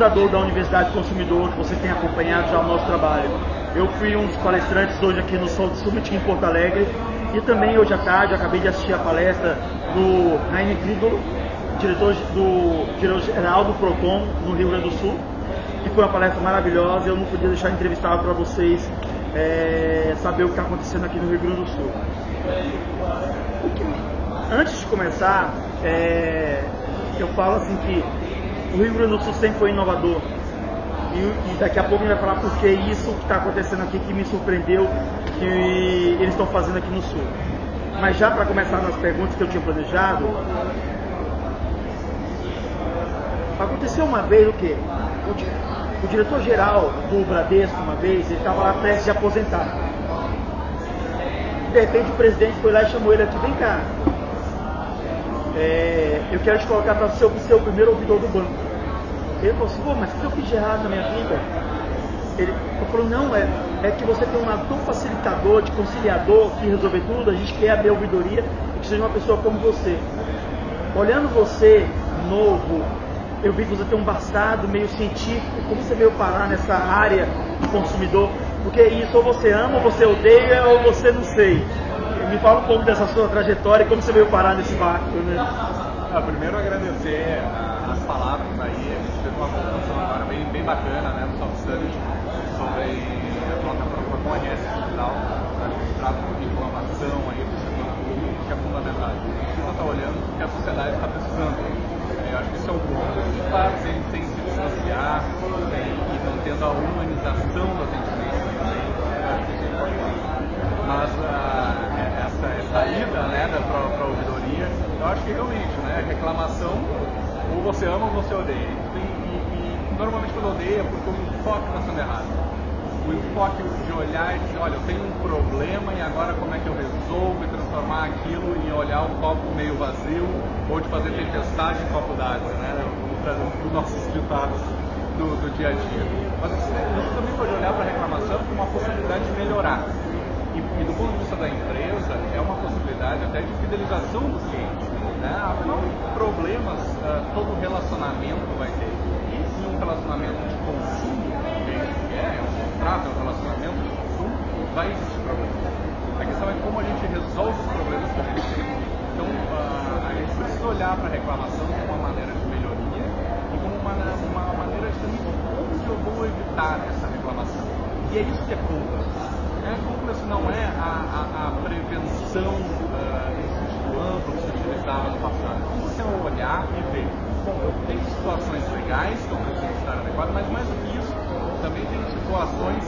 fundador da Universidade Consumidor, que você tem acompanhado já o nosso trabalho. Eu fui um dos palestrantes hoje aqui no Sol Summit em Porto Alegre e também hoje à tarde acabei de assistir a palestra do Raine Gridolo, diretor do diretor-geral do PROCON no Rio Grande do Sul, que foi uma palestra maravilhosa. Eu não podia deixar de entrevistar para vocês é, saber o que está acontecendo aqui no Rio Grande do Sul. Antes de começar, é, eu falo assim que o Rio Grande do Sul sempre foi inovador. E, e daqui a pouco a gente vai falar porque isso que está acontecendo aqui que me surpreendeu, que eles estão fazendo aqui no Sul. Mas já para começar nas perguntas que eu tinha planejado, aconteceu uma vez o quê? O, o diretor-geral do Bradesco, uma vez, ele estava lá prestes de aposentar. De repente o presidente foi lá e chamou ele aqui, vem cá, é, eu quero te colocar para ser, ser o primeiro ouvidor do banco. Ele falou assim, pô, mas o que eu fiz de errado na minha vida? Ele falou, não, é, é que você tem um tão facilitador, de conciliador, que resolver tudo, a gente quer abrir a ouvidoria e que seja uma pessoa como você. Olhando você, novo, eu vi que você tem um passado meio científico, como você veio parar nessa área do consumidor? Porque isso ou você ama, ou você odeia, ou você não sei. Me fala um pouco dessa sua trajetória e como você veio parar nesse barco, né? Ah, primeiro agradecer as palavras aí, a gente fez uma apresentação agora bem, bem bacana né, no Soft Summit sobre a plataforma Conhece Digital, a gente trata um pouquinho de inovação aí do setor público, que é fundamental. A gente precisa estar olhando o que a sociedade está precisando. Eu acho que isso é um ponto. De fato, sem, sem se distanciar e mantendo a humanização do atendimento também, acho que isso é importante. Mas uh, essa, essa ida né, para a ouvidoria, eu acho que realmente, né, reclamação, ou você odeia. E, e, e normalmente quando odeia é porque o enfoque está sendo errado. O enfoque de olhar e dizer, olha, eu tenho um problema e agora como é que eu resolvo e transformar aquilo em olhar o copo meio vazio ou de fazer tempestade em copo d'água, né? Os nossos ditados do, do dia a dia. Mas você, você também pode olhar para a reclamação como uma possibilidade de melhorar. E, e, do ponto de vista da empresa, é uma possibilidade até de fidelização do cliente. Né? Afinal, problemas uh, todo relacionamento vai ter. E se um relacionamento de consumo, que é, é um contrato, é um relacionamento de consumo, vai existir problemas. A questão é como a gente resolve os problemas que a gente tem. Então, uh, a gente precisa olhar para a reclamação como uma maneira de melhoria e como uma, uma maneira de como eu vou evitar essa reclamação. E é isso que é culpa é complexo não é a, a, a prevenção uh, amplo que utilizava no passado. É você olhar e ver, bom, eu tenho situações legais que eu preciso estar adequado, mas mais do que isso, também tem situações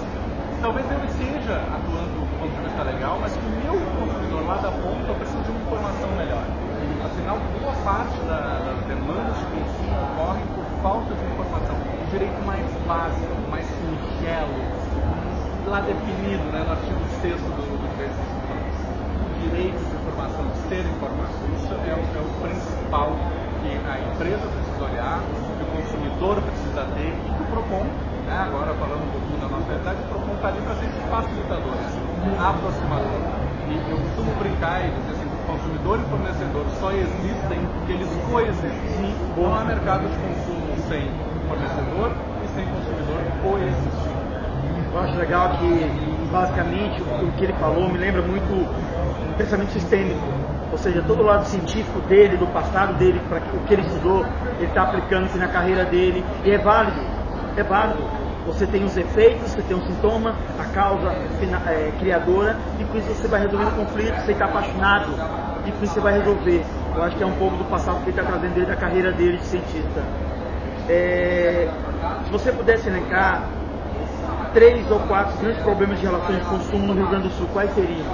talvez eu esteja atuando do ponto de vista legal, mas que o meu consumidor lá da ponta precisa de uma informação melhor. Afinal, boa parte da, das demandas de consumo ocorrem por falta de informação. O direito mais básico, mais singelo, lá definido né, no artigo 6 do, do direito O direito de informação, de ser informado. Isso é o, é o principal que a empresa precisa olhar, que o consumidor precisa ter e que o PROCON, né, agora falando um pouquinho da nossa realidade, o PROCON está ali para ser facilitador, aproximador. E eu costumo brincar e dizer assim, consumidor e fornecedor só existem porque eles coexistem. Não há mercado de consumo sem fornecedor e sem consumidor coexistir. Eu acho legal que, basicamente, o que ele falou me lembra muito um pensamento sistêmico. Ou seja, todo o lado científico dele, do passado dele, para o que ele estudou, ele está aplicando aqui na carreira dele. E é válido, é válido. Você tem os efeitos, você tem o sintoma, a causa é, criadora, e com isso você vai resolvendo o conflito, você está apaixonado, e com isso você vai resolver. Eu acho que é um pouco do passado que ele está trazendo desde a carreira dele de cientista. É, se você pudesse elencar três ou quatro grandes problemas de relação de consumo no Rio Grande do Sul, quais seriam?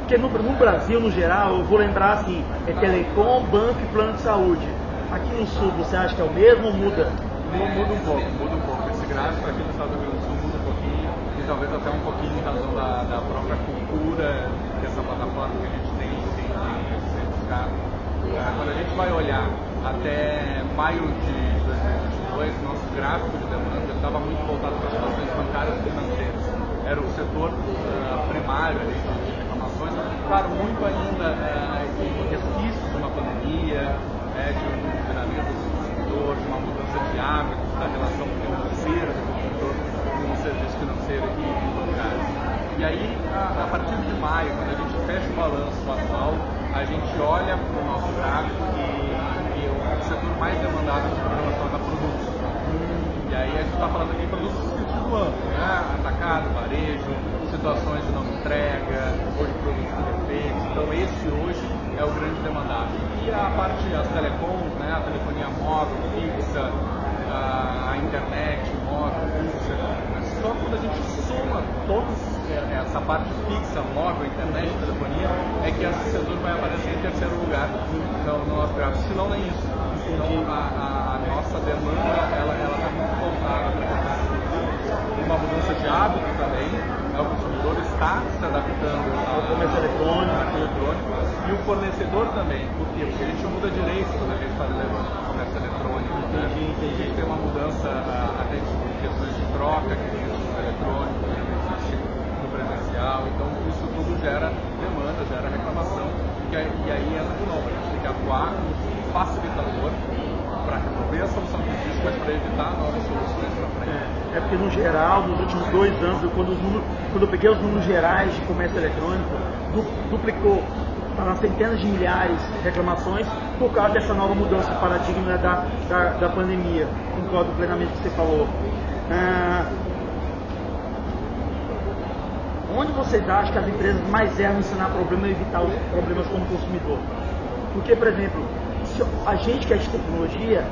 Porque no, no Brasil, no geral, eu vou lembrar assim, é telecom, banco e plano de saúde. Aqui no Sul, você acha que é o mesmo ou muda? Muda um pouco, muda um pouco. Esse gráfico aqui no estado do Rio Grande do Sul muda um pouquinho e talvez até um pouquinho em razão da, da própria cultura dessa plataforma que a gente tem, tem, tem certificado. Quando a gente vai olhar até maio de 2022, nosso gráfico de demanda estava muito voltado para as relações bancárias e financeiras. Era o setor uh, primário ali, de reclamações. Claro, muito ainda eh, uh, resquícios de uma pandemia, né, de um funcionamento do consumidor, de uma mudança de hábitos, da relação financeira do consumidor com o serviço financeiro e bancário. E aí, a, a partir de maio, quando a gente fecha o balanço atual, a gente olha para o nosso gráfico e, e o setor mais demandado dos programas e aí a gente está falando aqui produtos do ano, né? atacado, varejo, situações de não entrega, de produtos defeitos. Então esse hoje é o grande demandado. E a parte, as telecoms, né? a telefonia móvel, fixa, a, internet, móvel, fixa, só quando a gente soma todos é, essa parte fixa, móvel, internet, telefonia, é que esse setor vai aparecer em terceiro lugar no, no nosso gráfico, senão nem isso. Então a, a, a nossa demanda ela para uma mudança de hábito também. Né? O consumidor está se adaptando ao comércio eletrônico, eletrônico e o fornecedor também. Porque a gente muda direito quando a gente está levando comércio eletrônico. Né? A gente tem uma mudança até de questões de troca, que eletrônico, que não existe no presencial. Então isso tudo gera demanda, gera reclamação. E aí, e aí entra de novo, a gente tem que atuar como facilitador para resolver a solução que existe, para evitar novas soluções para frente. É, é, porque no geral, nos últimos dois anos, quando, os números, quando eu peguei os números gerais de comércio eletrônico, duplicou para centenas de milhares de reclamações por causa dessa nova mudança de paradigma da, da, da pandemia. Concordo plenamente com o que você falou. Ah, onde vocês acham que as empresas mais erram ensinar problemas e evitar os problemas como consumidor? Porque, por exemplo, a gente que é de tecnologia,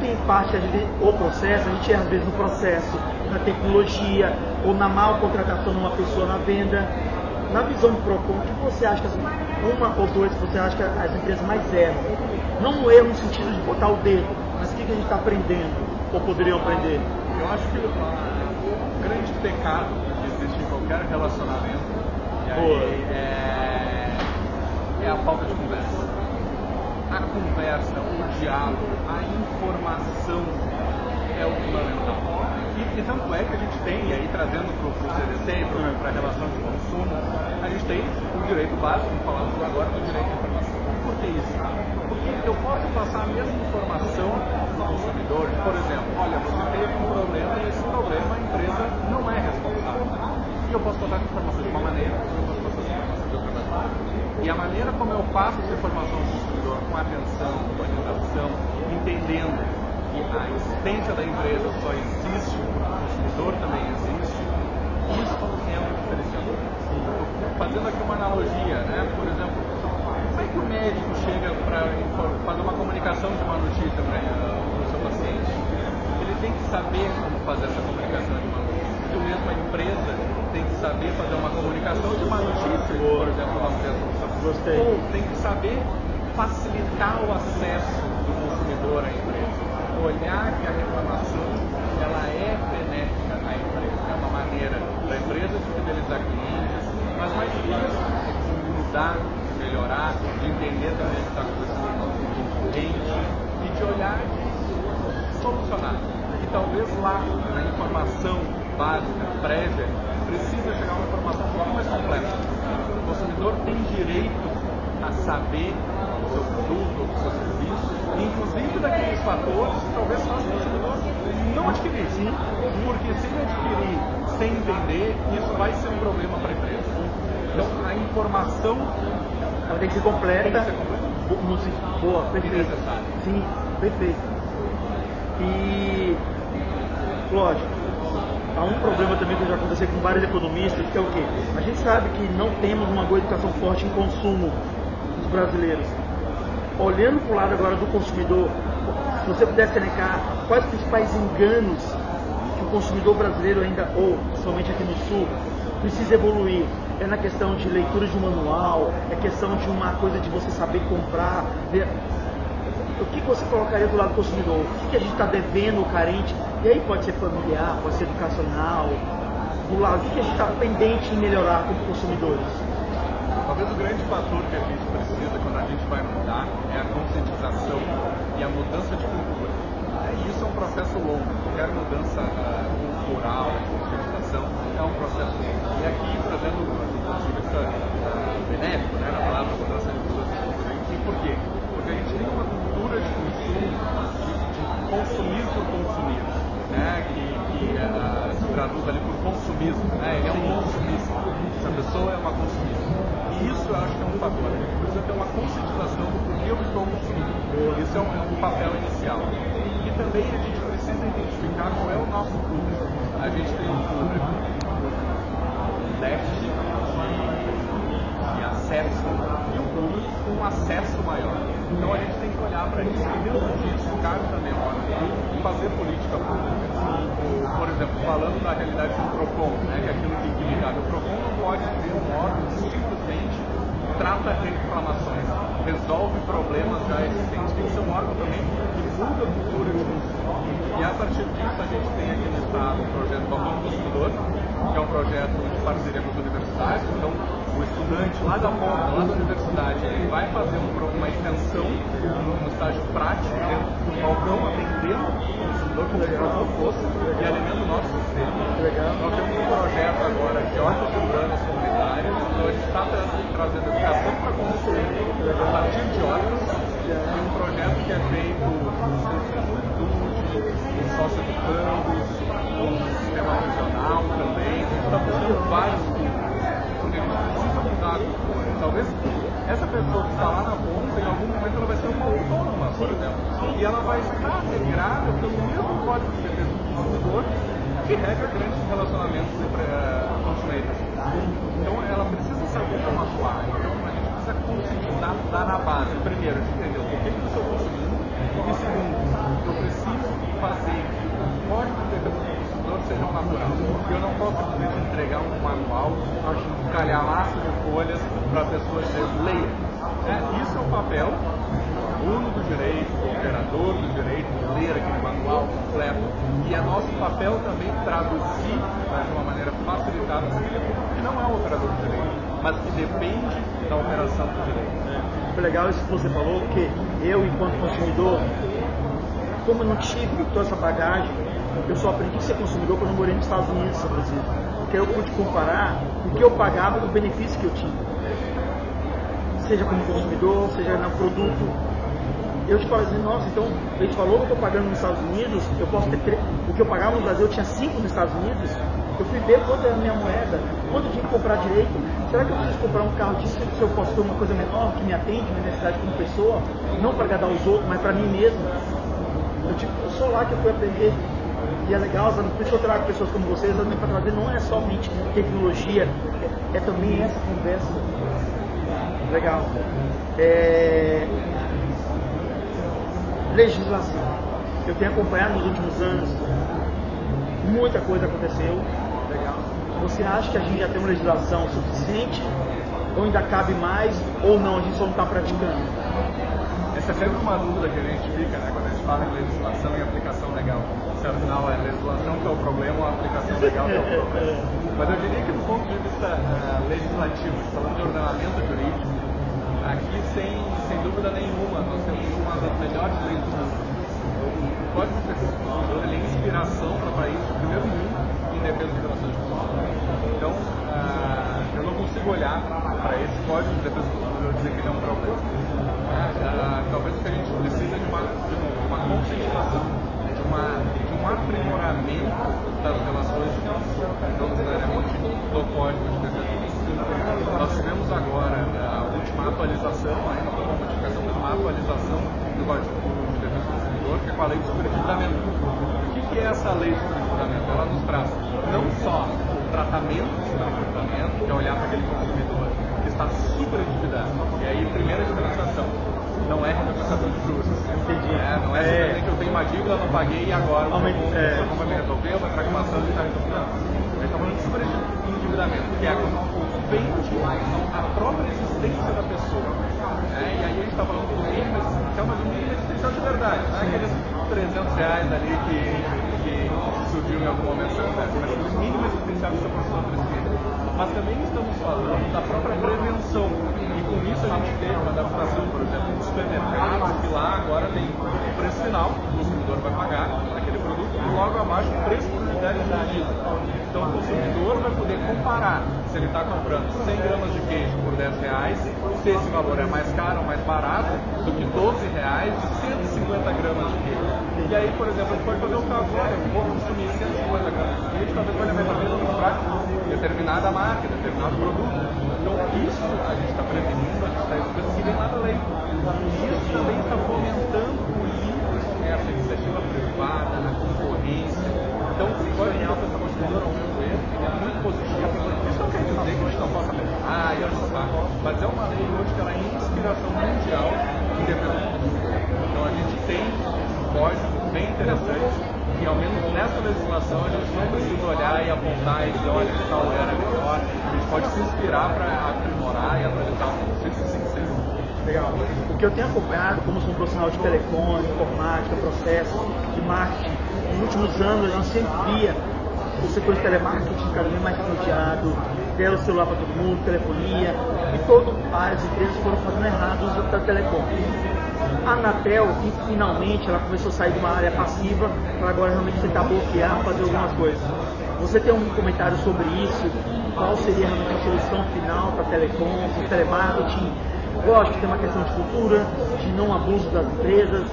tem parte, às vezes, o processo, a gente erra às vezes no processo, na tecnologia, ou na mal contratação de uma pessoa na venda. Na visão do PROCON, o que você acha que uma ou dois você acha que as empresas mais erram? Não no erro no sentido de botar o dedo, mas o que, que a gente está aprendendo, ou poderiam aprender? Eu acho que o grande pecado qualquer relacionamento. Aí é, é a falta de conversa. A conversa, o diálogo, a informação é o fundamental. E, e, tanto é que a gente tem, e aí trazendo para o CDC e para a relação de consumo, a gente tem o direito básico, falamos agora do direito à informação. Por que isso? Porque eu posso passar a mesma informação para o consumidor, por exemplo, olha, você teve um problema e esse problema a empresa não é responsável eu posso passar essa informação de uma maneira, eu posso passar essa informação de outra maneira. E a maneira como eu passo essa informação ao consumidor, com atenção, com orientação, entendendo que a existência da empresa só existe, o consumidor também existe, isso é um diferenciador. Fazendo aqui uma analogia, né? por exemplo, como é que o médico chega para fazer uma comunicação de uma notícia para o seu paciente? Ele tem que saber como fazer essa comunicação de uma notícia. E mesmo a empresa tem que saber fazer uma comunicação de uma notícia, por exemplo, uma Gostei. Ou tem que saber facilitar o acesso do consumidor à empresa. Olhar que a reclamação ela é benéfica à empresa. É uma maneira da empresa de fidelizar clientes, mas mais é de mudar, de melhorar, de entender também o que está acontecendo no nosso concorrente e de olhar e solucionar. E talvez lá, na informação básica, prévia, precisa chegar uma informação um pouco mais completa. O consumidor tem direito a saber do seu produto, do seu serviço, inclusive daqueles fatores que talvez façam o consumidor não adquirir. Sim. Porque se ele adquirir sem entender, isso vai ser um problema para a empresa. Então, a informação ela tem que ser completa. Tem que ser completa. Boa, perfeito. Sim, perfeito. E, lógico, há um problema também que já aconteceu com vários economistas, que é o quê? A gente sabe que não temos uma boa educação forte em consumo brasileiros. Olhando para o lado agora do consumidor, se você pudesse elencar quais os principais enganos que o consumidor brasileiro ainda, ou somente aqui no sul, precisa evoluir. É na questão de leitura de um manual, é questão de uma coisa de você saber comprar, ver o que você colocaria do lado do consumidor? O que a gente está devendo, carente? E aí pode ser familiar, pode ser educacional, do lado, o que a gente está pendente em melhorar como consumidores? Talvez o grande fator que a gente a gente vai mudar é a conscientização e a mudança de cultura. E isso é um processo longo. Qualquer mudança uh, cultural, conscientização, é um processo longo. E aqui, trazendo do ponto de vista uh, benéfico, né, na palavra mudança de cultura, e por quê? Porque a gente tem uma cultura de consumo, de, de consumir por consumir né, que, que uh, se traduz ali por consumismo, né, ele é um consumista. Fator. A gente precisa ter uma conscientização do porquê eu estou consumindo. Isso é um, é um papel inicial. E também a gente precisa identificar qual é o nosso público. A gente tem um público déficit de acesso e um público com um acesso maior. Então a gente tem que olhar para isso e dentro disso cabe também hora fazer política pública. Por exemplo, falando da realidade do PROCON, né, que é aquilo que, que cabe. O PROCON não pode ser um órgão que simplesmente trata reclamações, resolve problemas já existentes. Tem que ser um órgão também que muda a cultura de consumo. E a partir disso a gente tem aqui no Estado o projeto Balcão Consumidor, que é um projeto de parceria com as universidades. Então, o estudante lá da ponta, lá da universidade, ele vai fazer um, uma extensão, um estágio prático dentro do balcão, atendendo o consumidor como se fosse, e alimenta o nosso sistema. Nós temos um projeto agora de hortas urbanas comunitárias, gente está trazendo educação para consumir a partir de e um projeto que é feito com juventude, com sócio-educandos, com o sistema regional também, está vários porque gente precisa mudar a. Talvez essa pessoa que está lá na ponta, em algum momento ela vai ser uma autônoma, por exemplo, e ela vai estar regrada pelo mesmo código de defesa do consumidor que regra grandes relacionamentos entre uh, consumidores. Então ela precisa saber como atuar. Então a gente precisa conscientizar dar na base, primeiro, de entender o que, que eu estou consumindo, e segundo, eu preciso fazer o código do consumidor seja natural. Eu não posso simplesmente entregar um manual, um calhamaço de folhas para a pessoa dizer, leia. É, isso é o papel aluno do direito, do operador do direito, ler aquele manual completo. E é nosso papel também traduzir né, de uma maneira facilitada aquele que não é um operador do direito, mas que depende da operação do direito. É, foi legal isso que você falou, porque eu, enquanto consumidor, como eu não tive toda essa bagagem, eu só aprendi a ser consumidor quando eu morei nos Estados Unidos, por exemplo. Porque eu pude comparar o que eu pagava com o benefício que eu tinha. Seja como consumidor, seja no produto. Eu te falo assim, nossa, então gente falou que eu estou pagando nos Estados Unidos, eu posso ter o que eu pagava no Brasil, eu tinha 5 nos Estados Unidos, eu fui ver quanto é a minha moeda, quanto eu tinha que comprar direito. Será que eu preciso comprar um carro disso se eu posso ter uma coisa menor que me atende, minha necessidade como pessoa, não para agradar os outros, mas para mim mesmo? Eu, tipo, sou lá que eu fui aprender e é legal, sabe? por isso que eu trago pessoas como vocês também para trazer não é somente tecnologia, é, é também essa conversa. Legal. É... Legislação. Eu tenho acompanhado nos últimos anos, muita coisa aconteceu. Legal. Você acha que a gente já tem uma legislação suficiente? Ou ainda cabe mais? Ou não, a gente só não está praticando? Essa é sempre uma dúvida que a gente fica, né, quando a gente fala em legislação e aplicação legal. Se afinal é a legislação que é o problema ou a aplicação legal que é o problema. Mas eu diria que do ponto de vista uh, legislativo, falando de ordenamento jurídico, aqui sem, sem dúvida nenhuma nós temos uma das melhores leis do mundo. O Código do Consumidor é inspiração para países do primeiro mundo em defesa de relações consumidor. Então, uh, eu não consigo olhar para esse Código de Defesa do Consumidor e dizer que ele é um problema. Uh, talvez o que a gente precisa de uma, de uma conscientização, de, uma, de um aprimoramento das relações não necessariamente do Código de Defesa do Consumidor. Nós tivemos agora atualização, ainda não uma modificação, mas uma atualização do Código de Defesa do Consumidor, que é com a lei do superendividamento. O que, que é essa lei do superendividamento? Ela nos traz não só o tratamento do superendividamento, que é olhar para aquele consumidor que está superendividado, e aí primeira diferenciação, não é renegociação de juros. Entendi. É, não é, é que eu tenho uma dívida, não paguei e agora o meu é. vai me resolver, uma ação e está resolvendo. Não. A gente está falando de superendividamento, que é quando ofende a própria existência da pessoa. É, e aí a gente está falando do mínimo mas o mínimo existencial de verdade. Não é aqueles 300 reais ali que, que surgiu em algum momento da conversa, mas o mínimo existencial que essa pessoa precisa. Mas também estamos falando da própria prevenção. E com isso a gente teve uma adaptação, por exemplo, dos supermercados, que lá agora tem preço final, o consumidor vai pagar aquele produto, e logo abaixo o preço realidade é Então o consumidor vai poder comparar se ele está comprando 100 gramas de queijo por 10 reais, se esse valor é mais caro ou mais barato do que 12 reais de 150 gramas de queijo. E aí, por exemplo, a gente pode fazer um caso olha, eu vou consumir 150 gramas de queijo, talvez valha mais a pena comprar determinada marca, determinado produto. Então isso a gente está prevenindo, a gente está estudando lá na lei. E isso também está fomentando o livre, essa iniciativa privada, a concorrência, então, se for em alta essa constituidora, ao meu ver, é muito positivo. Isso não quer dizer que a gente não possa melhorar e mas é uma lei hoje que ela é inspiração mundial em desenvolvimento Então, a gente tem um código bem interessante que, ao menos nessa legislação, a gente não precisa olhar e apontar e dizer, olha, que tal era melhor. A gente pode se inspirar para aprimorar e atualizar o Legal. O que eu tenho acompanhado, como sou um profissional de telecom, informática, processos, de marketing, nos últimos anos a gente sempre via o setor de telemarketing cada vez mais rodeado, deram o celular para todo mundo, telefonia, e todas as empresas foram fazendo errado o uso da telecom. A Anatel, finalmente, ela começou a sair de uma área passiva para agora realmente tentar bloquear, fazer algumas coisas. Você tem um comentário sobre isso? Qual seria realmente a solução final para telecom, para telemarketing? Lógico que tem uma questão de cultura, de não abuso das empresas,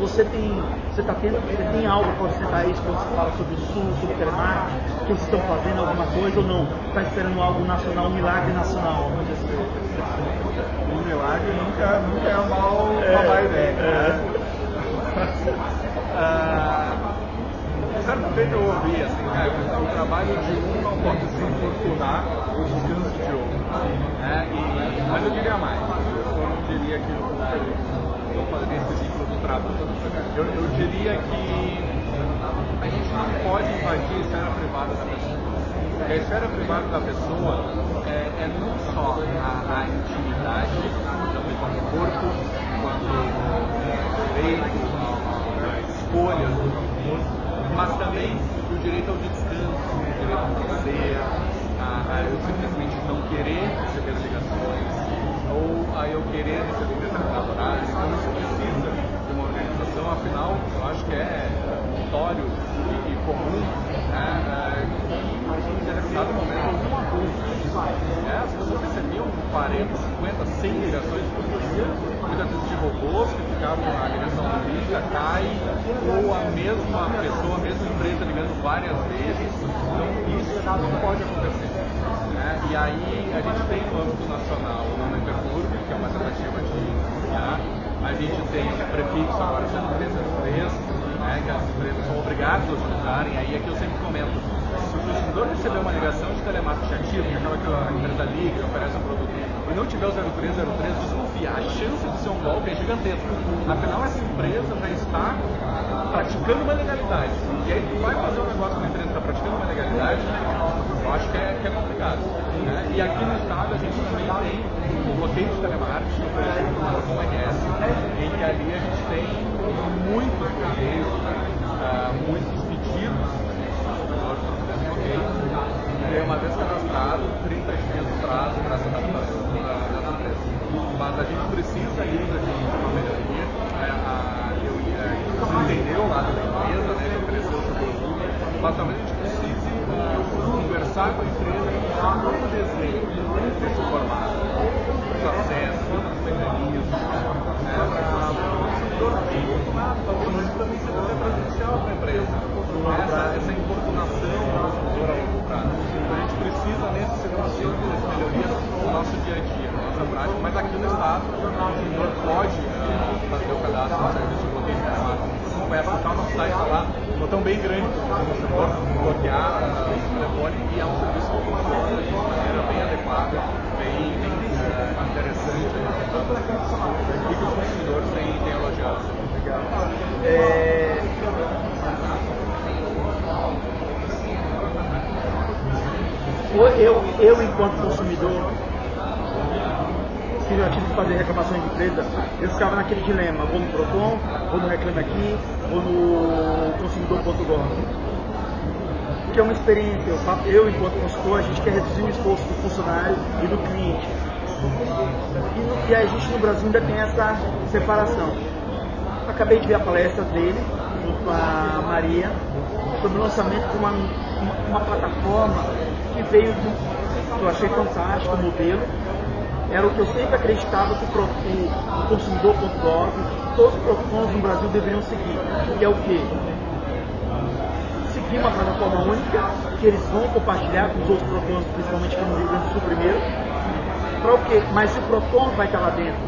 você tem, você tá tendo, você tem algo para acrescentar isso quando você fala sobre o Sul, sobre o telemarketing, que vocês estão fazendo alguma coisa ou não? Está esperando algo nacional, um milagre nacional? Um milagre nunca, nunca é mal, é, uma má ideia. É. ah, certa vez eu ouvi assim, cara, o trabalho de um não pode se importunar o descanso de outro. Né? E, mas eu diria mais. Eu não diria que eu fazer esse Eu, eu diria que a gente não pode invadir a esfera privada da pessoa. Porque a esfera privada da pessoa é, é não só a, a intimidade, então, quanto corpo, quanto direito, a, escolha do corpo, mas também o direito ao descanso, o direito ao lazer, a, a eu simplesmente não querer receber ligações, ou a eu querer receber determinado horário. Afinal, eu acho que é notório e, comum né, é, que em determinado momento um abuso. É, as pessoas recebiam 40, 50, 100 ligações por dia, muitas vezes de robôs que ficavam na ligação do lista, cai, ou a mesma pessoa, a mesma empresa ligando várias vezes. Então isso não pode acontecer. Né? E aí a gente tem no âmbito nacional o Mercur, que é uma tentativa de né? A gente tem prefixo agora sendo 303, né, que as empresas são obrigadas a utilizarem, aí é que eu sempre comento, se o consumidor receber uma ligação de telemarketing ativo, que é aquela que a empresa liga, que oferece um produto, e não tiver o 0303, desconfiar, a chance de ser um golpe é gigantesca. Afinal, essa empresa já está praticando uma legalidade. E aí tu vai fazer um negócio com uma empresa que está praticando uma legalidade, eu acho que é, que é complicado. Né? E aqui no estado a gente também tem bloqueio de telemarketing oferecido pelo RS, em que ali a gente tem muitos bloqueios, uh, muitos pedidos de bloqueio. E uma vez cadastrado, 30 dias de prazo para essa adaptação das empresas. Mas a gente precisa ainda de uma melhoria. Uh, eu, uh, entender o lado da empresa, né, que ofereceu o produto, mas talvez a gente precise conversar com a empresa e um novo desenho desse formato, os acessos, os mecanismos, né, para o consumidor talvez também seja até prejudicial para a empresa. Essa, essa importunação do consumidor a longo prazo. Então a gente precisa, nesse setor, dessas melhorias no nosso dia a dia, na nossa prática, mas aqui no Estado, o pode uh, fazer o cadastro no serviço de vai o nosso site lá, botão bem grande o consumidor bloquear uh, o telefone e é um serviço que funciona de maneira bem adequada, bem, bem uh, interessante e que os consumidores têm, têm elogiado. É... Eu, eu, enquanto consumidor, que já tive que fazer reclamações de empresa, eu ficava naquele dilema, vou no Procon, vou no Reclame Aqui, vou no consumidor.gov. Que é uma experiência, eu, eu enquanto consultor, a gente quer reduzir o esforço do funcionário e do cliente. E, e a gente no Brasil ainda tem essa separação. Acabei de ver a palestra dele, junto com a Maria, sobre o lançamento de uma, uma, uma plataforma que veio do, eu achei fantástico o modelo, era o que eu sempre acreditava que o, consumidor.gov, todos os PROCONs no Brasil deveriam seguir, que é o quê? Seguir uma plataforma única, que eles vão compartilhar com os outros PROCONs, principalmente aqui no Rio Grande do Sul primeiro, para o quê? Mas o PROCON vai estar lá dentro,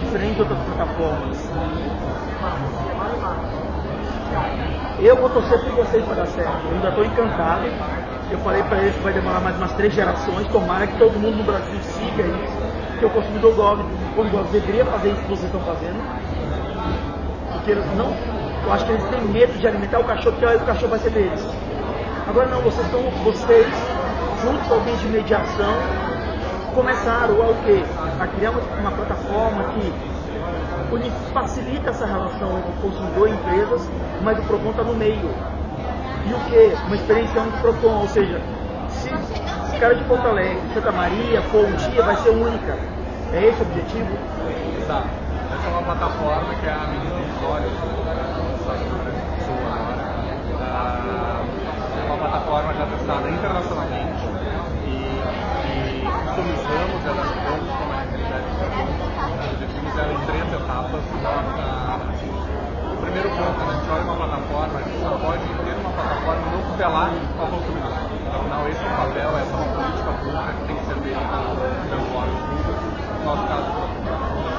diferente de outras plataformas. Eu vou torcer por vocês para dar certo. Eu ainda estou encantado. Eu falei para eles que vai demorar mais umas três gerações. Tomara que todo mundo no Brasil siga isso Porque o consumidor Gov, o Gov deveria fazer isso que vocês estão fazendo. Porque eles não. Eu acho que eles têm medo de alimentar o cachorro, porque o cachorro vai ser deles. Agora não, vocês estão, vocês, junto com alguém de mediação, começaram a o quê? A criar uma, uma plataforma que facilita essa relação entre consumidor e empresas, mas o PROCON está no meio. E o que? Uma experiência única PROCON, ou seja, se cara de Porto Alegre, Santa Maria, dia, vai ser única. É esse o objetivo? Exato. Essa é uma plataforma que é a menina dos olhos. É uma plataforma já testada internacionalmente e, e customizamos, adaptamos como é a realidade do Nós dividimos ela em três etapas. O primeiro ponto, né, a gente olha uma plataforma, a gente só pode ter uma plataforma não tutelar ao consumidor. Afinal, esse é o papel, essa é uma política pública que tem que ser feita pelo órgão público, no nosso caso,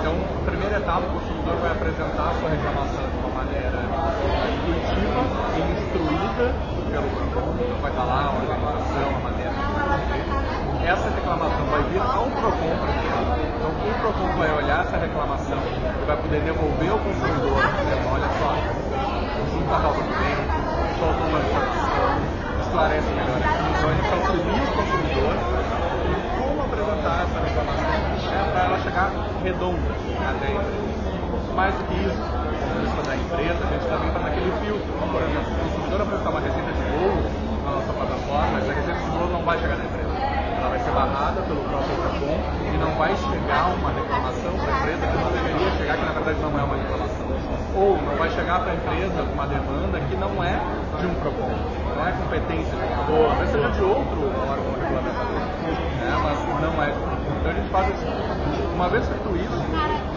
então, a primeira etapa, o consumidor vai apresentar a sua reclamação de uma maneira intuitiva e instruída pelo PROCON, então vai estar lá a organização, a maneira de. Essa reclamação vai vir ao PROCON primeiro, então o PROCON vai olhar essa reclamação e vai poder devolver ao consumidor, dizendo, olha só, está tudo bem, faltou uma esclarece melhor aqui, então a gente o consumidor e como apresentar essa reclamação é para ela chegar redonda até a empresa. Mais do que isso, vista da empresa, a gente também está naquele filtro. Por exemplo, se o consumidor apresentar uma receita de bolo na nossa plataforma, a receita de bolo não vai chegar na empresa. Ela vai ser barrada pelo próprio Procon e não vai chegar uma reclamação para a empresa que não deveria chegar, que na verdade não é uma reclamação. Ou não vai chegar para a empresa uma demanda que não é de um Procon, não é competência Procon, talvez seja de outro órgão regulamentador, né? mas não é então a gente faz assim. Uma vez feito isso,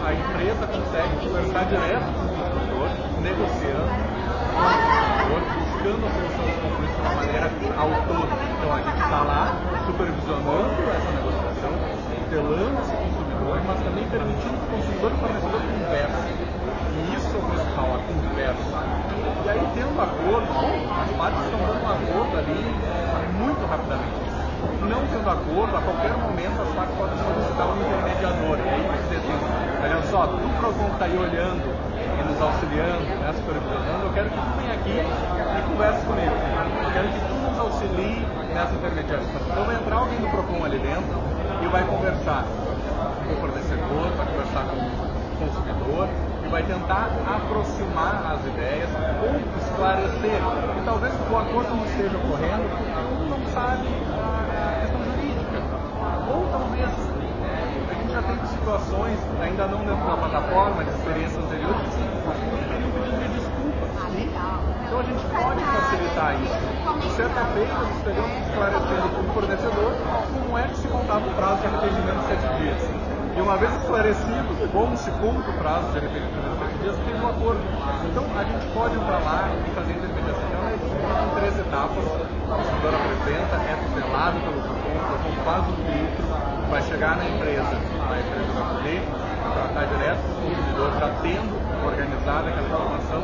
a empresa consegue conversar direto com o consumidor, negociando com o consumidor, buscando a solução dos conflitos de uma maneira autônoma. Então a gente está lá supervisionando essa negociação, tutelando esse consumidor, mas também permitindo que o consumidor e o fornecedor conversem. E isso é o principal, a conversa. E aí, tendo acordo, partes estão dando um acordo ali muito rapidamente não tendo acordo, a qualquer momento as partes podem solicitar um intermediador. E aí dizer assim, olha só, tu Procon está aí olhando e nos auxiliando, né, supervisionando, eu quero que tu venha aqui e converse comigo. Eu quero que tu nos auxilie nessa intermediação. Então vai entrar alguém do Procon ali dentro e vai conversar com o fornecedor, vai conversar com o consumidor e vai tentar aproximar as ideias ou esclarecer. E talvez o acordo não esteja ocorrendo não sabe talvez a gente já teve situações, ainda não dentro da plataforma, de experiências anteriores, que desculpas. Então a gente pode facilitar isso. Certa vez nós estamos esclarecendo para o fornecedor como é que se contava o prazo de arrependimento de sete dias. E uma vez esclarecido como se conta o prazo de arrependimento dias, tem um acordo. Então a gente pode entrar lá e fazer intermediação. Então é em três etapas. O consumidor apresenta, é tutelado pelo PROCON, o PROCON faz o filtro, vai chegar na empresa, a empresa vai poder tratar direto com o consumidor, já tendo organizado aquela informação,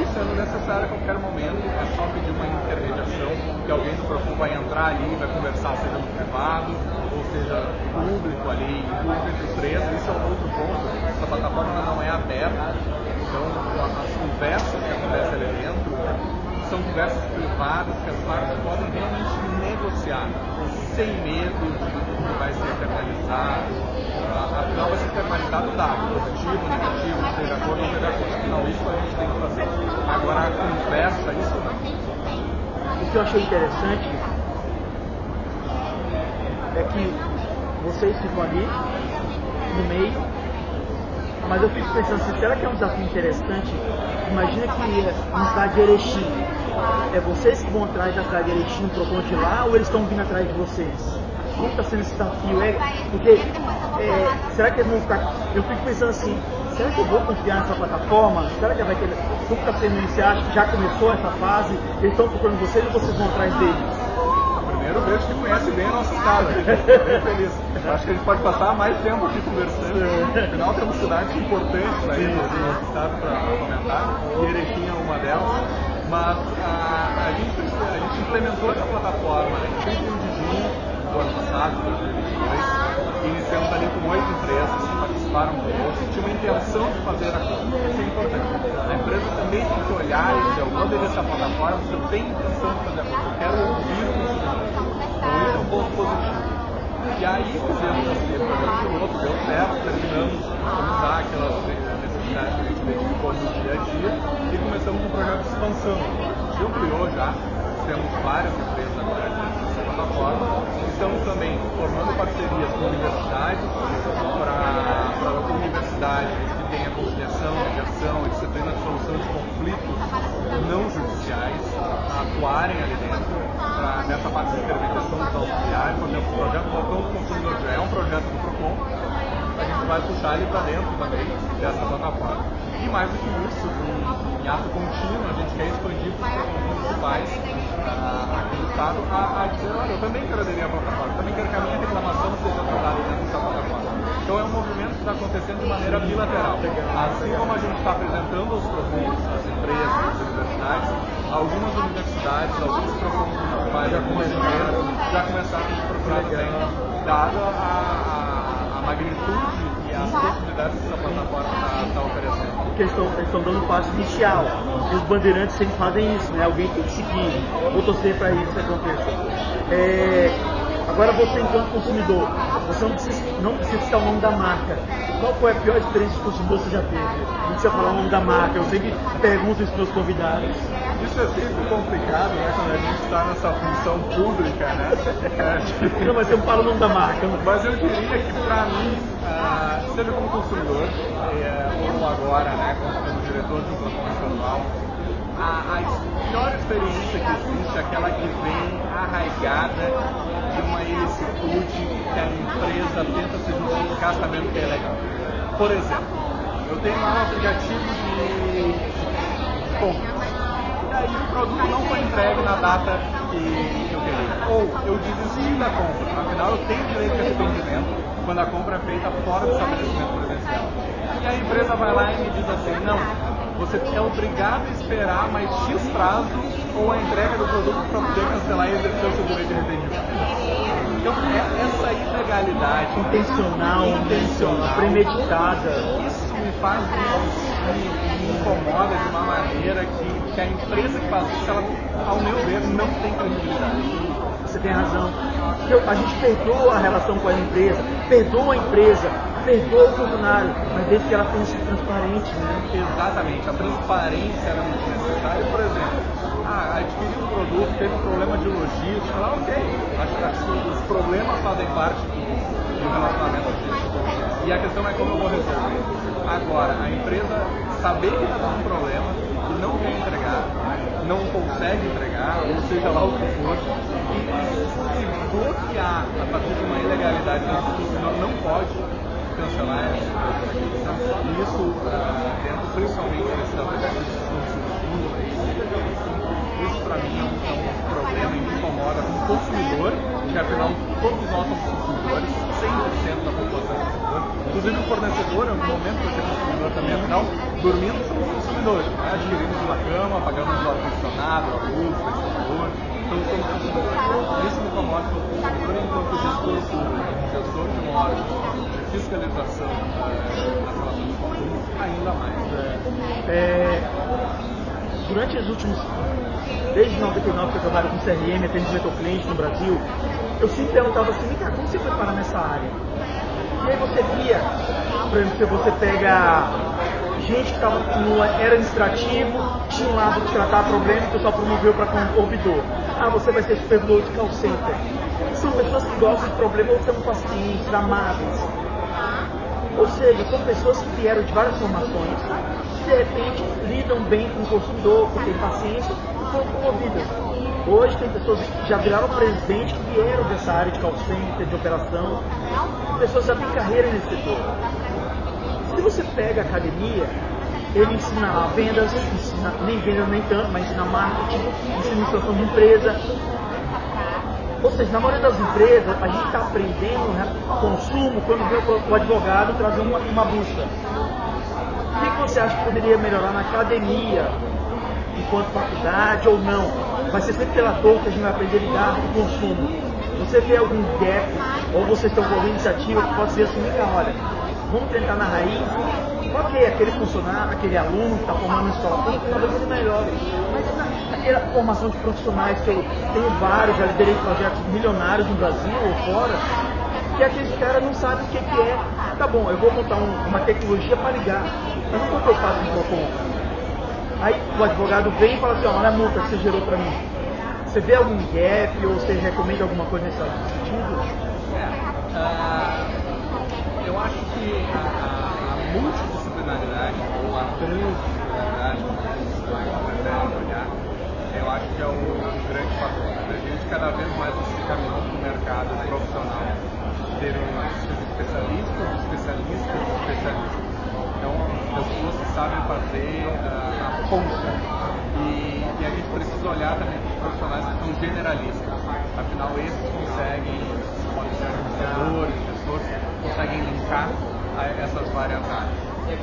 e sendo necessário a qualquer momento, é só pedir uma intermediação, que alguém do Procon vai entrar ali, vai conversar, seja no privado, ou seja público ali, público três, isso é um outro ponto, essa plataforma não é aberta, então as conversas que acontecem ali dentro são conversas privadas que as partes podem realmente negociar, sem medo de que vai ser internalizado. Afinal, vai ser internalizado dado, positivo, negativo, seja acordo ou de acordo. Afinal, isso a gente tem que fazer. Agora, a conversa, isso não. O que eu achei interessante é que vocês ficam ali, no meio, mas eu fico pensando assim, será que é um desafio interessante? Imagina que na cidade de Erechim, é vocês que vão atrás da de Erechim, trocando de lá, ou eles estão vindo atrás de vocês? como está sendo esse desafio? É, porque é, será que eles vão ficar. Eu fico pensando assim, será que eu vou confiar nessa plataforma? Será que vai ter. Como está sendo iniciado? Já começou essa fase? Eles estão procurando vocês ou vocês vão atrás deles? Primeiro vejo que conhece bem a nossa estado, bem feliz. Acho que a gente pode passar mais tempo aqui conversando. Afinal, temos cidades importantes aí no estado para comentar, e Erechim é uma delas. Mas a, a, gente, a gente implementou essa plataforma em 31 de junho do ano passado, 2022. Iniciamos ali com oito empresas que participaram conosco, tinham uma intenção de fazer a compra. Isso é importante. A empresa também tem que olhar e dizer, eu vou essa plataforma se eu tenho intenção de fazer a compra, eu quero ouvir o consumidor. É um ponto positivo. E aí fizemos esse projeto piloto, deu certo, terminamos usar aquelas necessidades que a gente identificou no dia a dia e começamos um projeto de expansão. A gente ampliou já, temos várias empresas agora nessa plataforma. Estamos também formando parcerias com universidades para universidades que tenha conciliação, mediação e disciplina de solução de conflitos não judiciais atuarem ali dentro nessa parte de intermediação dos auxiliares. Por exemplo, o projeto Balcão do Consumidor já é um projeto do PROCON, a gente vai puxar ele para dentro também dessa plataforma. E mais do que isso, em, em ato contínuo, a gente quer expandir para os municipais aqui do estado a, a dizer, olha, eu também quero aderir à plataforma, também quero que a minha reclamação seja tratada dentro dessa plataforma. Então é um movimento que está acontecendo de maneira bilateral. Assim como a gente está apresentando aos produtos, às empresas, às universidades, algumas universidades, alguns programas municipais, algumas já começaram a procurar também, dada a, a, magnitude e as possibilidades que essa plataforma está tá oferecendo. Porque eles estão, dando passo inicial. E os bandeirantes sempre fazem isso, né? Alguém tem que seguir. Vou torcer para isso aconteça. É, Agora você enquanto consumidor, você não precisa, não precisa citar o nome da marca. Qual foi a pior experiência de consumidor que você já teve? Não precisa falar o nome da marca, eu sempre pergunto isso para os convidados. Isso é sempre complicado, né? Quando a gente está nessa função pública, né? É, não, mas eu não falo o nome da marca. Mas eu diria que para mim, uh, seja como consumidor, uh, ou agora, né, como diretor de um plano nacional, a, a pior experiência que existe é aquela que vem arraigada de uma ilicitude que a empresa tenta se justificar sabendo que é legal. Por exemplo, eu tenho lá um aplicativo de, de compra. E aí o produto não foi entregue na data que eu queria. Ou eu desisti da compra. Afinal, eu tenho direito de arrependimento quando a compra é feita fora do estabelecimento presencial. E a empresa vai lá e me diz assim, não, você é obrigado a esperar mais X prazo ou a entrega do produto para poder cancelar e exercer o seu direito de arrependimento. Então, é essa ilegalidade intencional, intencional, premeditada, isso me faz me, me incomoda de uma maneira que, que a empresa que faz isso, ela, ao meu ver, não tem credibilidade. Você tem razão. A gente perdoa a relação com a empresa, perdoa a empresa, perdoa o funcionário, mas desde que ela tenha sido transparente, né? Exatamente, a transparência era muito necessária. Por exemplo, ah, adquiriu um produto, teve um problema de logística, lá ok, acho que os problemas fazem parte do, relacionamento E a questão é como eu vou resolver. Agora, a empresa saber que está dando um problema e não quer entregar, não consegue entregar, ou seja lá o que for, e se bloquear a partir de uma ilegalidade, não, não pode cancelar isso uh, dentro principalmente desses aplicativos que estão surgindo aí. Isso para mim é um, é problema e me incomoda como consumidor, que afinal todos nós somos consumidores, 100% da população é consumidor. Inclusive o fornecedor, é um momento para ser consumidor também, afinal, dormindo somos consumidores, né? adquirimos uma cama, pagamos o ar-condicionado, a luz, o ventilador, então somos consumidores. Isso me incomoda como consumidor enquanto gestor público, gestor de um órgão fiscalização é, nas relações de consumo ainda mais. É, é, durante os últimos, desde 99 que eu trabalho com CRM, atendimento ao cliente no Brasil, eu sempre perguntava assim, cara, como você foi parar nessa área? E aí você via, por exemplo, se você pega gente que estava no era administrativo, tinha um lado de tratar problema, o pessoal promoveu para ouvidor. Ah, você vai ser supervisor de call center. São pessoas que gostam de problema ou são pacientes, amáveis. Ou seja, são pessoas que vieram de várias formações, de repente lidam bem com o consumidor, que têm paciência e foram promovidas. Hoje tem pessoas que já viraram presidente que vieram dessa área de call center, de operação, pessoas já têm carreira nesse setor. Se você pega a academia, ele ensina vendas, ensina, nem vendas nem tanto, mas ensina marketing, ensina administração de empresa, ou seja, na maioria das empresas, a gente está aprendendo né, consumo quando vê o advogado trazer uma, uma busca. Você acha que poderia melhorar na academia, enquanto faculdade ou não? Vai ser sempre pela dor que a gente vai aprender a lidar com o consumo. você vê algum gap, ou vocês estão com alguma iniciativa que pode ser assim, olha, vamos tentar na raiz, ok, aquele funcionário, aquele aluno que está formando em escola pública, talvez ele melhore. Mas aquela formação de profissionais que eu tenho vários, já liderei projetos milionários no Brasil ou fora, que aqueles caras não sabem o que, que é. Tá bom, eu vou montar um, uma tecnologia para ligar, mas como eu faço um PROCON? Aí o advogado vem e fala assim, olha a multa que você gerou para mim. Você vê algum gap ou você recomenda alguma coisa nesse sentido? É, uh, eu acho que a, a, a multidisciplinaridade ou a transdisciplinaridade, olhar, eu acho que é o grande fator. A gente cada vez mais se caminhando no mercado profissional ter especialistas, especialistas, especialistas. Então, pessoas que sabem fazer uh, a ponta. E, e, a gente precisa olhar também para os profissionais que são generalistas. Afinal, esses conseguem, podem ser administradores, gestores, conseguem linkar essas várias áreas. E,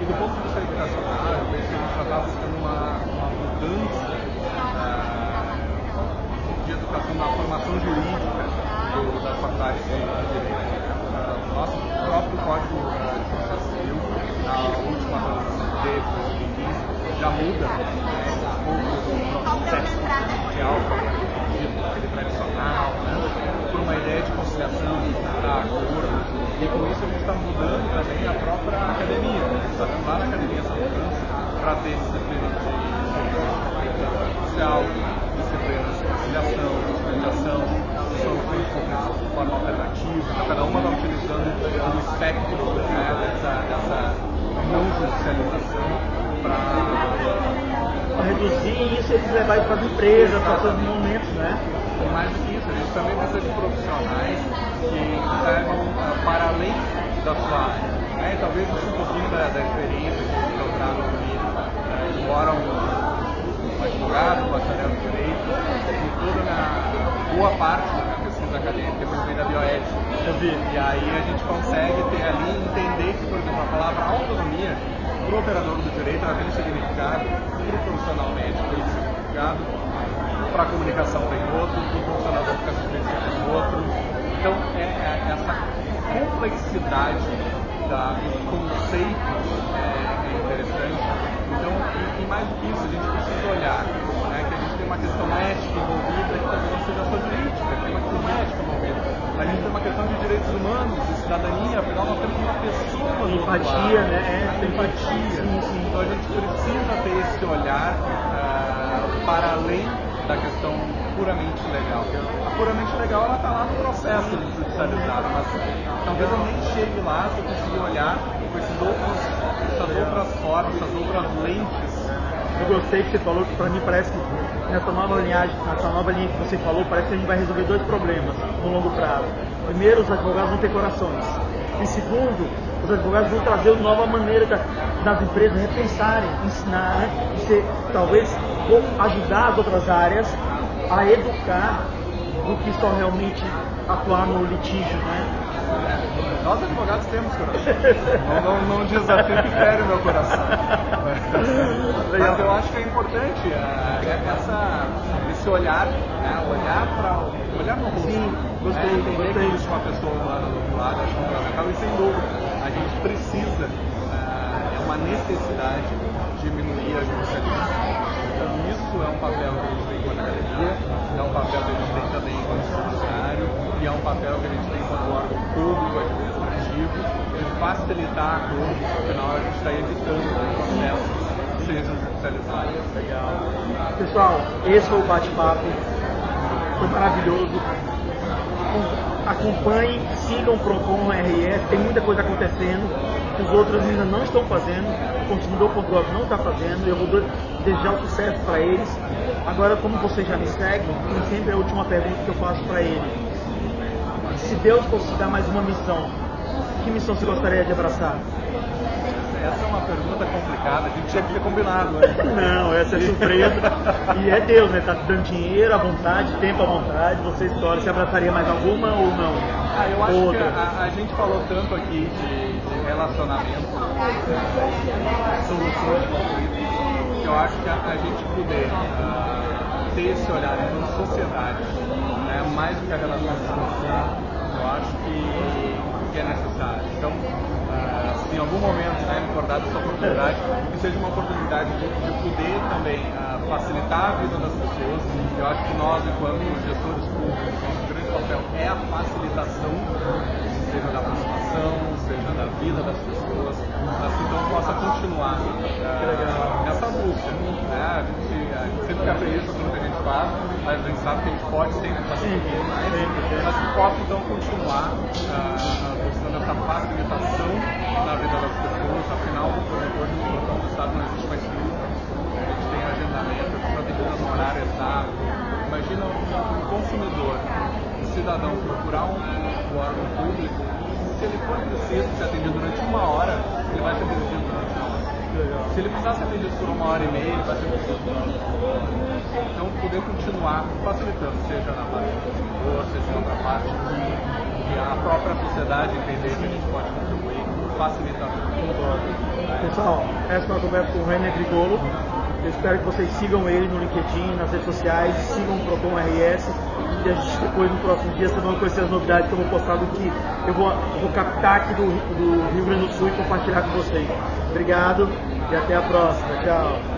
e do ponto de vista educacional, eu vejo que a gente já está buscando uma, uma mudança uh, de educação na formação jurídica do, das faculdades de direito. Uh, nosso próprio código uh, de processo civil, na última teve, já muda né, um pouco do processo aquele tradicional, né, por uma ideia de conciliação, para acordo. E com isso a gente está mudando também a própria academia. Né? A está lá na academia essa mudança para ter disciplina de social, disciplinas de conciliação, organização, soluções de conflitos de forma alternativa. Então, cada uma está utilizando o espectro né, para reduzir isso eles levar para as empresas, para todos os momentos, né? E mais do que isso, a gente também precisa de profissionais que saibam uh, para além da sua área. Né? Talvez um pouquinho da, da experiência que eu trago comigo, uh, embora um um advogado, um bacharel em direito, e toda a boa parte da pesquisa acadêmica vem da bioética. E aí a gente consegue ter ali, entender que, por exemplo, a palavra autonomia, para o operador do direito, ela tem um significado, para o profissional médico tem um significado, para a comunicação tem outro, para o profissional da educação física tem outro. Então, é, é essa complexidade da, do conceito é, é interessante. Então, e, e mais do que isso, a gente precisa olhar uma questão ética envolvida que talvez não seja só jurídica, tem uma questão ética envolvida. A gente tem uma questão de direitos humanos, de cidadania, afinal nós temos uma pessoa no Empatia, né? É, empatia. Sim, sim. Então a gente precisa ter esse olhar uh, para além da questão puramente legal. A puramente legal ela está lá no processo de judicializar, mas talvez eu nem chegue lá se eu conseguir olhar com esses outros, essas outras formas, essas outras lentes eu gostei que você falou, que para mim parece que nessa nova linhagem, nessa nova linha que você falou, parece que a gente vai resolver dois problemas no longo prazo. Primeiro, os advogados vão ter corações. E segundo, os advogados vão trazer uma nova maneira da, das empresas repensarem, ensinar, né? e ser, talvez ajudar as outras áreas a educar do que só realmente atuar no litígio, né? Nós advogados temos coração. não, não, não desafio que fere o meu coração. Mas eu acho que é importante é, é essa, esse olhar, né? olhar para olhar no rosto. Sim, gostei, né? entender que existe uma pessoa humana do outro lado, acho fundamental e sem dúvida. A gente precisa, é, é uma necessidade diminuir a judicialização. Então isso é um papel que a gente tem enquanto academia, é um papel que a gente tem também enquanto judiciário e é um papel que a gente tem enquanto órgão público, administrativo, de facilitar a coisa, afinal a gente está evitando que o Pessoal, esse foi o bate-papo, foi maravilhoso. Acompanhem, sigam o Procon RS, tem muita coisa acontecendo os outros ainda não estão fazendo, o consumidor.gov não está fazendo, eu vou desejar o sucesso para eles. Agora, como vocês já me seguem, tem sempre a última pergunta que eu faço para ele. Se Deus fosse dar mais uma missão, que missão você gostaria de abraçar? Essa é uma pergunta complicada, a gente tinha que ter combinado, né? Não, essa é surpresa. e é Deus, né? Tá dando dinheiro à vontade, tempo à vontade, você escolhe. Você abraçaria mais alguma ou não? Ah, eu acho Outra. que a, a, gente falou tanto aqui de, de relacionamento, soluções de conflitos, que eu acho que a, a gente puder uh, ter esse olhar enquanto sociedade, né, mais do que a relação de eu acho que, que é necessário. Então, se em algum momento né, me acordar dessa oportunidade, que seja uma oportunidade de, de poder também uh, facilitar a vida das pessoas. Eu acho que nós, enquanto gestores públicos, nosso grande papel é a facilitação, seja da aproximação, seja da vida das pessoas, assim então possa continuar uh, nessa busca. Né? A, gente, a gente sempre quer aprender sobre o que a gente faz, mas a gente sabe que a gente pode sempre pouquinho mais, mas que possa então continuar uh, buscando essa facilitação na vida das pessoas, afinal, hoje no Estado não existe mais crise, a gente tem agendamento, a gente está tentando no horário exato. Imagina um consumidor, um cidadão procurar um órgão público, se ele for preciso ser atendido durante uma hora, ele vai ser atendido durante uma hora. Se ele precisar ser atendido por uma hora e meia, ele vai ser atendido por uma hora. Então, poder continuar facilitando, seja na parte do consumidor, seja em outra parte que a própria sociedade entender que a gente pode contribuir, facilitar Pessoal, essa foi uma conversa com o René Grigolo. Eu espero que vocês sigam ele no LinkedIn, nas redes sociais, sigam o Procon RS e a gente depois no próximo dia vocês vão conhecer as novidades que eu vou postar do que eu vou, vou captar aqui do, do Rio Grande do Sul e compartilhar com vocês. Obrigado e até a próxima. Tchau.